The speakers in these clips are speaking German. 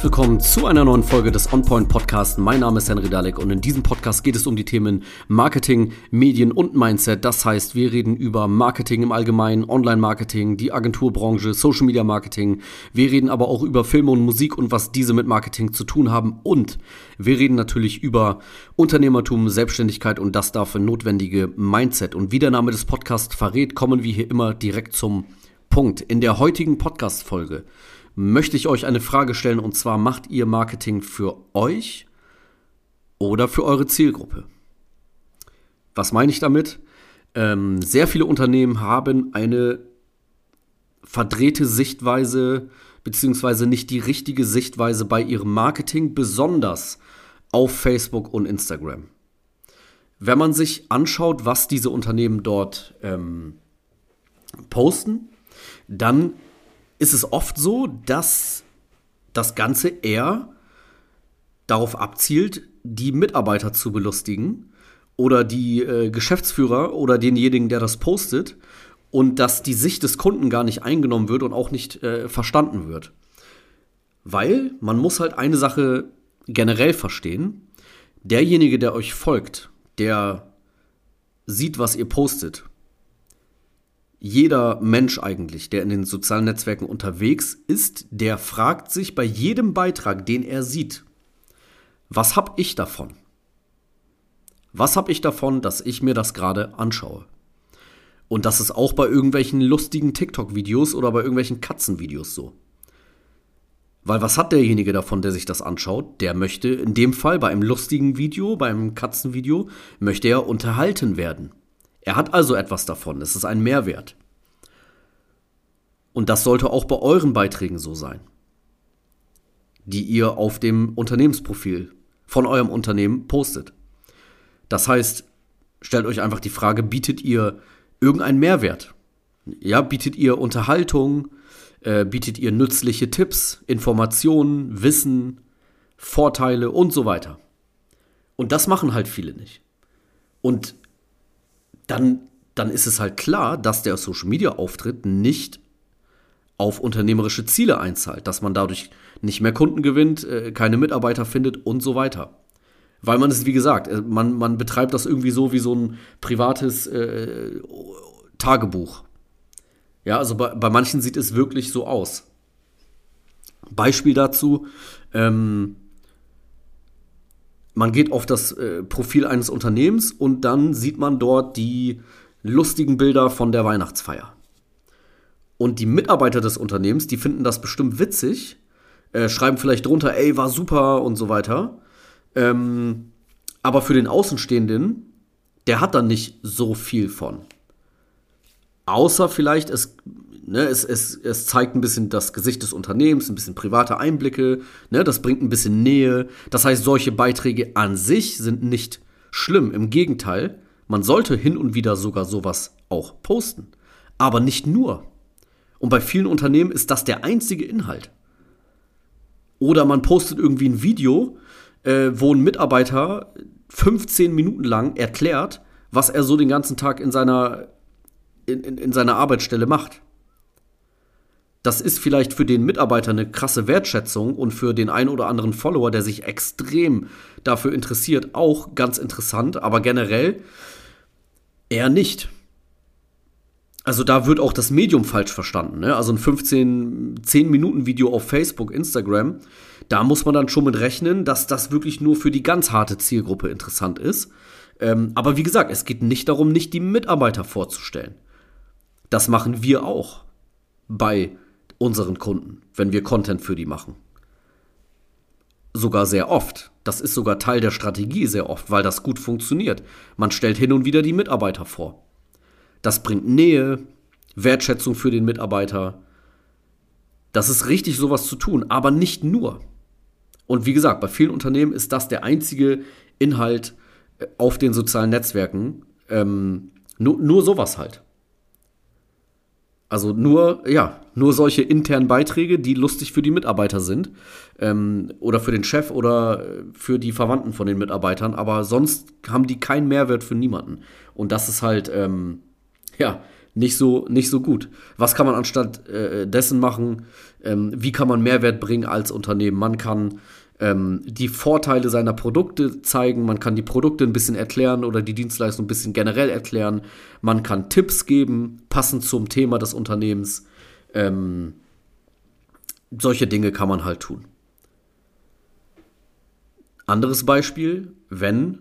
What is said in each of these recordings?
Herzlich willkommen zu einer neuen Folge des OnPoint Podcasts. Mein Name ist Henry Dalek und in diesem Podcast geht es um die Themen Marketing, Medien und Mindset. Das heißt, wir reden über Marketing im Allgemeinen, Online-Marketing, die Agenturbranche, Social Media Marketing. Wir reden aber auch über Filme und Musik und was diese mit Marketing zu tun haben. Und wir reden natürlich über Unternehmertum, Selbstständigkeit und das dafür notwendige Mindset. Und wie der Name des Podcasts verrät, kommen wir hier immer direkt zum Punkt. In der heutigen Podcast-Folge möchte ich euch eine Frage stellen und zwar macht ihr Marketing für euch oder für eure Zielgruppe? Was meine ich damit? Ähm, sehr viele Unternehmen haben eine verdrehte Sichtweise beziehungsweise nicht die richtige Sichtweise bei ihrem Marketing, besonders auf Facebook und Instagram. Wenn man sich anschaut, was diese Unternehmen dort ähm, posten, dann ist es oft so, dass das Ganze eher darauf abzielt, die Mitarbeiter zu belustigen oder die äh, Geschäftsführer oder denjenigen, der das postet und dass die Sicht des Kunden gar nicht eingenommen wird und auch nicht äh, verstanden wird. Weil man muss halt eine Sache generell verstehen. Derjenige, der euch folgt, der sieht, was ihr postet jeder Mensch eigentlich, der in den sozialen Netzwerken unterwegs ist, der fragt sich bei jedem Beitrag, den er sieht, was habe ich davon? Was habe ich davon, dass ich mir das gerade anschaue? Und das ist auch bei irgendwelchen lustigen TikTok-Videos oder bei irgendwelchen Katzenvideos so. Weil was hat derjenige davon, der sich das anschaut? Der möchte in dem Fall bei einem lustigen Video, beim Katzenvideo, möchte er unterhalten werden. Er hat also etwas davon, es ist ein Mehrwert. Und das sollte auch bei euren Beiträgen so sein, die ihr auf dem Unternehmensprofil von eurem Unternehmen postet. Das heißt, stellt euch einfach die Frage, bietet ihr irgendeinen Mehrwert? Ja, bietet ihr Unterhaltung, äh, bietet ihr nützliche Tipps, Informationen, Wissen, Vorteile und so weiter. Und das machen halt viele nicht. Und dann, dann ist es halt klar, dass der Social Media Auftritt nicht auf unternehmerische Ziele einzahlt, dass man dadurch nicht mehr Kunden gewinnt, äh, keine Mitarbeiter findet und so weiter. Weil man es, wie gesagt, äh, man, man betreibt das irgendwie so wie so ein privates äh, Tagebuch. Ja, also bei, bei manchen sieht es wirklich so aus. Beispiel dazu, ähm, man geht auf das äh, Profil eines Unternehmens und dann sieht man dort die lustigen Bilder von der Weihnachtsfeier. Und die Mitarbeiter des Unternehmens, die finden das bestimmt witzig, äh, schreiben vielleicht drunter, ey, war super und so weiter. Ähm, aber für den Außenstehenden, der hat dann nicht so viel von. Außer vielleicht, es Ne, es, es, es zeigt ein bisschen das Gesicht des Unternehmens, ein bisschen private Einblicke, ne, das bringt ein bisschen Nähe. Das heißt, solche Beiträge an sich sind nicht schlimm. Im Gegenteil, man sollte hin und wieder sogar sowas auch posten. Aber nicht nur. Und bei vielen Unternehmen ist das der einzige Inhalt. Oder man postet irgendwie ein Video, äh, wo ein Mitarbeiter 15 Minuten lang erklärt, was er so den ganzen Tag in seiner, in, in, in seiner Arbeitsstelle macht das ist vielleicht für den Mitarbeiter eine krasse Wertschätzung und für den einen oder anderen Follower, der sich extrem dafür interessiert, auch ganz interessant, aber generell eher nicht. Also da wird auch das Medium falsch verstanden. Ne? Also ein 15, 10 Minuten Video auf Facebook, Instagram, da muss man dann schon mit rechnen, dass das wirklich nur für die ganz harte Zielgruppe interessant ist. Ähm, aber wie gesagt, es geht nicht darum, nicht die Mitarbeiter vorzustellen. Das machen wir auch bei unseren Kunden, wenn wir Content für die machen. Sogar sehr oft. Das ist sogar Teil der Strategie sehr oft, weil das gut funktioniert. Man stellt hin und wieder die Mitarbeiter vor. Das bringt Nähe, Wertschätzung für den Mitarbeiter. Das ist richtig, sowas zu tun, aber nicht nur. Und wie gesagt, bei vielen Unternehmen ist das der einzige Inhalt äh, auf den sozialen Netzwerken. Ähm, nur, nur sowas halt. Also nur, ja, nur solche internen Beiträge, die lustig für die Mitarbeiter sind. Ähm, oder für den Chef oder für die Verwandten von den Mitarbeitern. Aber sonst haben die keinen Mehrwert für niemanden. Und das ist halt, ähm, ja, nicht so, nicht so gut. Was kann man anstatt äh, dessen machen? Ähm, wie kann man Mehrwert bringen als Unternehmen? Man kann ähm, die Vorteile seiner Produkte zeigen, man kann die Produkte ein bisschen erklären oder die Dienstleistung ein bisschen generell erklären, man kann Tipps geben, passend zum Thema des Unternehmens. Ähm, solche Dinge kann man halt tun. Anderes Beispiel, wenn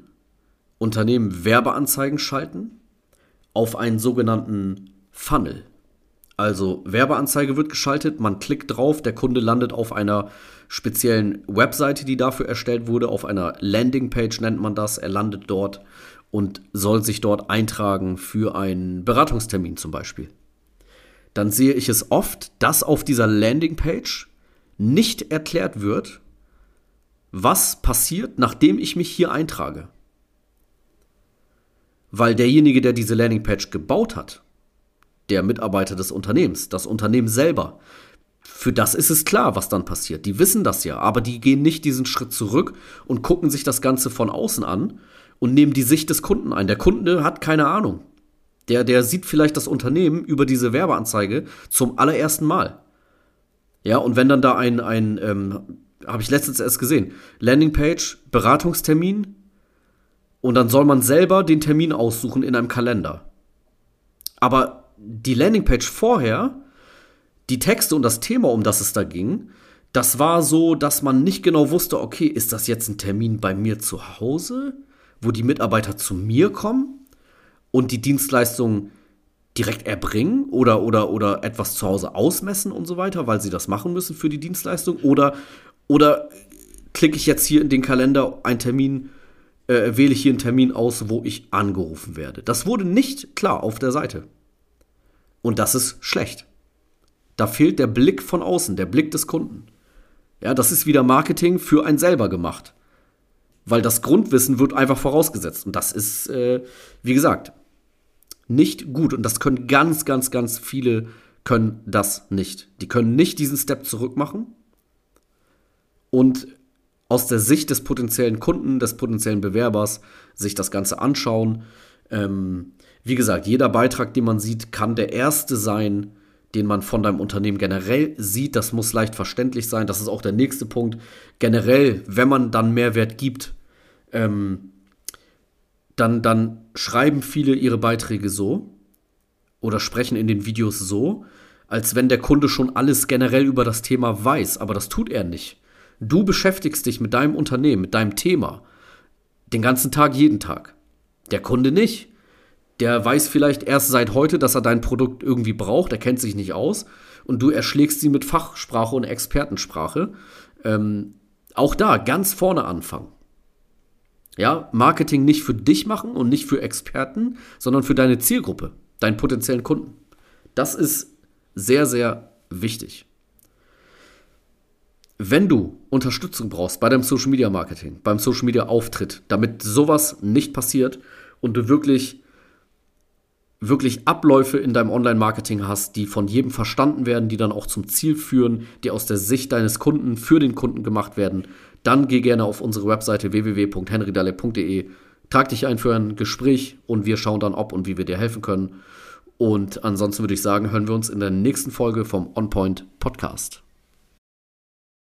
Unternehmen Werbeanzeigen schalten auf einen sogenannten Funnel. Also Werbeanzeige wird geschaltet, man klickt drauf, der Kunde landet auf einer speziellen Webseite, die dafür erstellt wurde, auf einer Landingpage nennt man das. Er landet dort und soll sich dort eintragen für einen Beratungstermin zum Beispiel. Dann sehe ich es oft, dass auf dieser Landingpage nicht erklärt wird, was passiert, nachdem ich mich hier eintrage. Weil derjenige, der diese Landingpage gebaut hat, der Mitarbeiter des Unternehmens, das Unternehmen selber. Für das ist es klar, was dann passiert. Die wissen das ja, aber die gehen nicht diesen Schritt zurück und gucken sich das Ganze von außen an und nehmen die Sicht des Kunden ein. Der Kunde hat keine Ahnung. Der, der sieht vielleicht das Unternehmen über diese Werbeanzeige zum allerersten Mal. Ja, und wenn dann da ein, ein ähm, habe ich letztens erst gesehen, Landingpage, Beratungstermin, und dann soll man selber den Termin aussuchen in einem Kalender. Aber die Landingpage vorher, die Texte und das Thema, um das es da ging, das war so, dass man nicht genau wusste, okay, ist das jetzt ein Termin bei mir zu Hause, wo die Mitarbeiter zu mir kommen und die Dienstleistung direkt erbringen oder, oder, oder etwas zu Hause ausmessen und so weiter, weil sie das machen müssen für die Dienstleistung oder, oder klicke ich jetzt hier in den Kalender einen Termin, äh, wähle ich hier einen Termin aus, wo ich angerufen werde. Das wurde nicht klar auf der Seite. Und das ist schlecht. Da fehlt der Blick von außen, der Blick des Kunden. Ja, das ist wieder Marketing für einen selber gemacht. Weil das Grundwissen wird einfach vorausgesetzt. Und das ist, äh, wie gesagt, nicht gut. Und das können ganz, ganz, ganz viele können das nicht. Die können nicht diesen Step zurück machen und aus der Sicht des potenziellen Kunden, des potenziellen Bewerbers sich das Ganze anschauen. Ähm, wie gesagt, jeder Beitrag, den man sieht, kann der erste sein, den man von deinem Unternehmen generell sieht. Das muss leicht verständlich sein. Das ist auch der nächste Punkt. Generell, wenn man dann Mehrwert gibt, ähm, dann, dann schreiben viele ihre Beiträge so oder sprechen in den Videos so, als wenn der Kunde schon alles generell über das Thema weiß. Aber das tut er nicht. Du beschäftigst dich mit deinem Unternehmen, mit deinem Thema. Den ganzen Tag, jeden Tag. Der Kunde nicht der weiß vielleicht erst seit heute, dass er dein Produkt irgendwie braucht, er kennt sich nicht aus und du erschlägst sie mit Fachsprache und Expertensprache. Ähm, auch da ganz vorne anfangen. Ja, Marketing nicht für dich machen und nicht für Experten, sondern für deine Zielgruppe, deinen potenziellen Kunden. Das ist sehr, sehr wichtig. Wenn du Unterstützung brauchst bei deinem Social Media Marketing, beim Social Media Auftritt, damit sowas nicht passiert und du wirklich wirklich Abläufe in deinem Online-Marketing hast, die von jedem verstanden werden, die dann auch zum Ziel führen, die aus der Sicht deines Kunden für den Kunden gemacht werden, dann geh gerne auf unsere Webseite www.henrydale.de, trag dich ein für ein Gespräch und wir schauen dann, ob und wie wir dir helfen können. Und ansonsten würde ich sagen, hören wir uns in der nächsten Folge vom OnPoint Podcast.